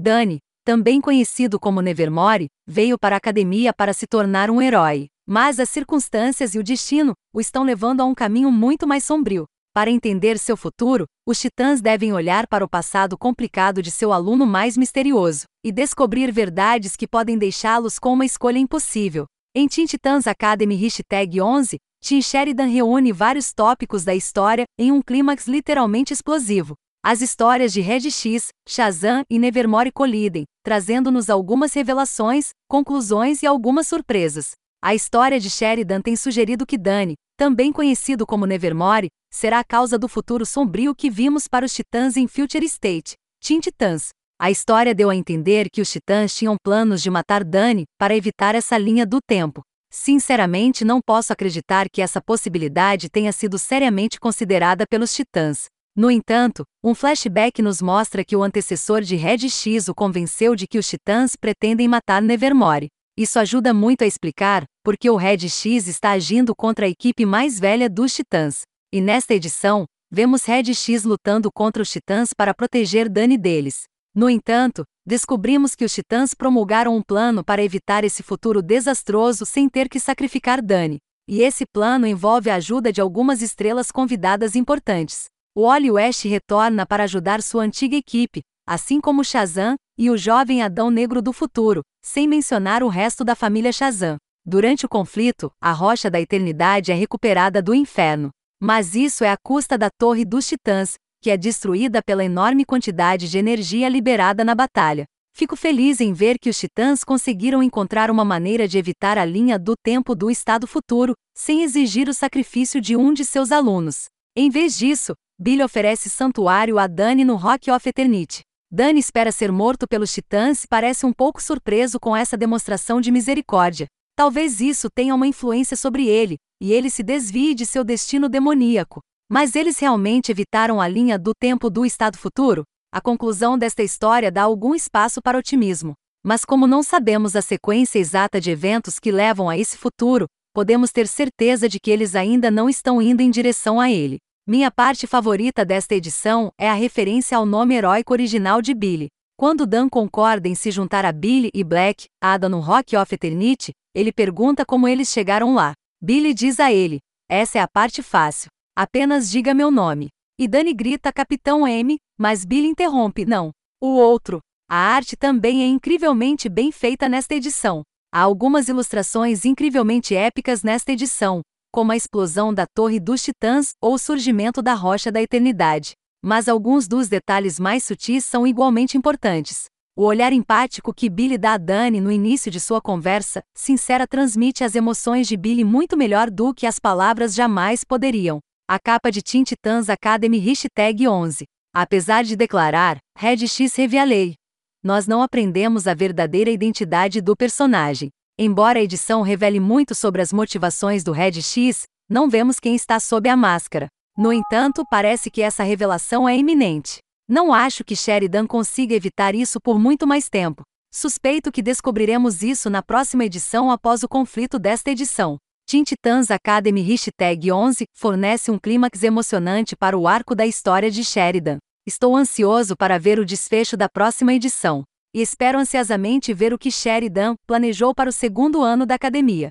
Danny, também conhecido como Nevermore, veio para a academia para se tornar um herói. Mas as circunstâncias e o destino o estão levando a um caminho muito mais sombrio. Para entender seu futuro, os titãs devem olhar para o passado complicado de seu aluno mais misterioso e descobrir verdades que podem deixá-los com uma escolha impossível. Em Teen Titans Academy Hashtag 11, Tim Sheridan reúne vários tópicos da história em um clímax literalmente explosivo. As histórias de Red X, Shazam e Nevermore colidem, trazendo-nos algumas revelações, conclusões e algumas surpresas. A história de Sheridan tem sugerido que Danny, também conhecido como Nevermore, será a causa do futuro sombrio que vimos para os Titãs em Future State, Teen Titans. A história deu a entender que os Titãs tinham planos de matar Danny para evitar essa linha do tempo. Sinceramente, não posso acreditar que essa possibilidade tenha sido seriamente considerada pelos Titãs. No entanto, um flashback nos mostra que o antecessor de Red X o convenceu de que os Titãs pretendem matar Nevermore. Isso ajuda muito a explicar porque o Red X está agindo contra a equipe mais velha dos Titãs. E nesta edição, vemos Red X lutando contra os Titãs para proteger Dani deles. No entanto, descobrimos que os Titãs promulgaram um plano para evitar esse futuro desastroso sem ter que sacrificar Dani. E esse plano envolve a ajuda de algumas estrelas convidadas importantes. O Wally West retorna para ajudar sua antiga equipe, assim como Shazam e o jovem Adão Negro do futuro, sem mencionar o resto da família Shazam. Durante o conflito, a rocha da eternidade é recuperada do inferno. Mas isso é à custa da Torre dos Titãs, que é destruída pela enorme quantidade de energia liberada na batalha. Fico feliz em ver que os Titãs conseguiram encontrar uma maneira de evitar a linha do tempo do estado futuro, sem exigir o sacrifício de um de seus alunos. Em vez disso, Billy oferece santuário a Dani no Rock of Eternity. Dani espera ser morto pelos titãs e parece um pouco surpreso com essa demonstração de misericórdia. Talvez isso tenha uma influência sobre ele, e ele se desvie de seu destino demoníaco. Mas eles realmente evitaram a linha do tempo do estado futuro? A conclusão desta história dá algum espaço para otimismo. Mas como não sabemos a sequência exata de eventos que levam a esse futuro, podemos ter certeza de que eles ainda não estão indo em direção a ele. Minha parte favorita desta edição é a referência ao nome heróico original de Billy. Quando Dan concorda em se juntar a Billy e Black, Ada no Rock of Eternity, ele pergunta como eles chegaram lá. Billy diz a ele: Essa é a parte fácil. Apenas diga meu nome. E Danny grita Capitão M, mas Billy interrompe: Não. O outro. A arte também é incrivelmente bem feita nesta edição. Há algumas ilustrações incrivelmente épicas nesta edição, como a explosão da Torre dos Titãs ou o surgimento da Rocha da Eternidade. Mas alguns dos detalhes mais sutis são igualmente importantes. O olhar empático que Billy dá a Dani no início de sua conversa, sincera transmite as emoções de Billy muito melhor do que as palavras jamais poderiam. A capa de Teen Titans Academy Hashtag 11. Apesar de declarar, Red X Revealei. Nós não aprendemos a verdadeira identidade do personagem. Embora a edição revele muito sobre as motivações do Red X, não vemos quem está sob a máscara. No entanto, parece que essa revelação é iminente. Não acho que Sheridan consiga evitar isso por muito mais tempo. Suspeito que descobriremos isso na próxima edição após o conflito desta edição. Teen Titans Academy Hashtag 11 fornece um clímax emocionante para o arco da história de Sheridan. Estou ansioso para ver o desfecho da próxima edição e espero ansiosamente ver o que Sheridan planejou para o segundo ano da academia.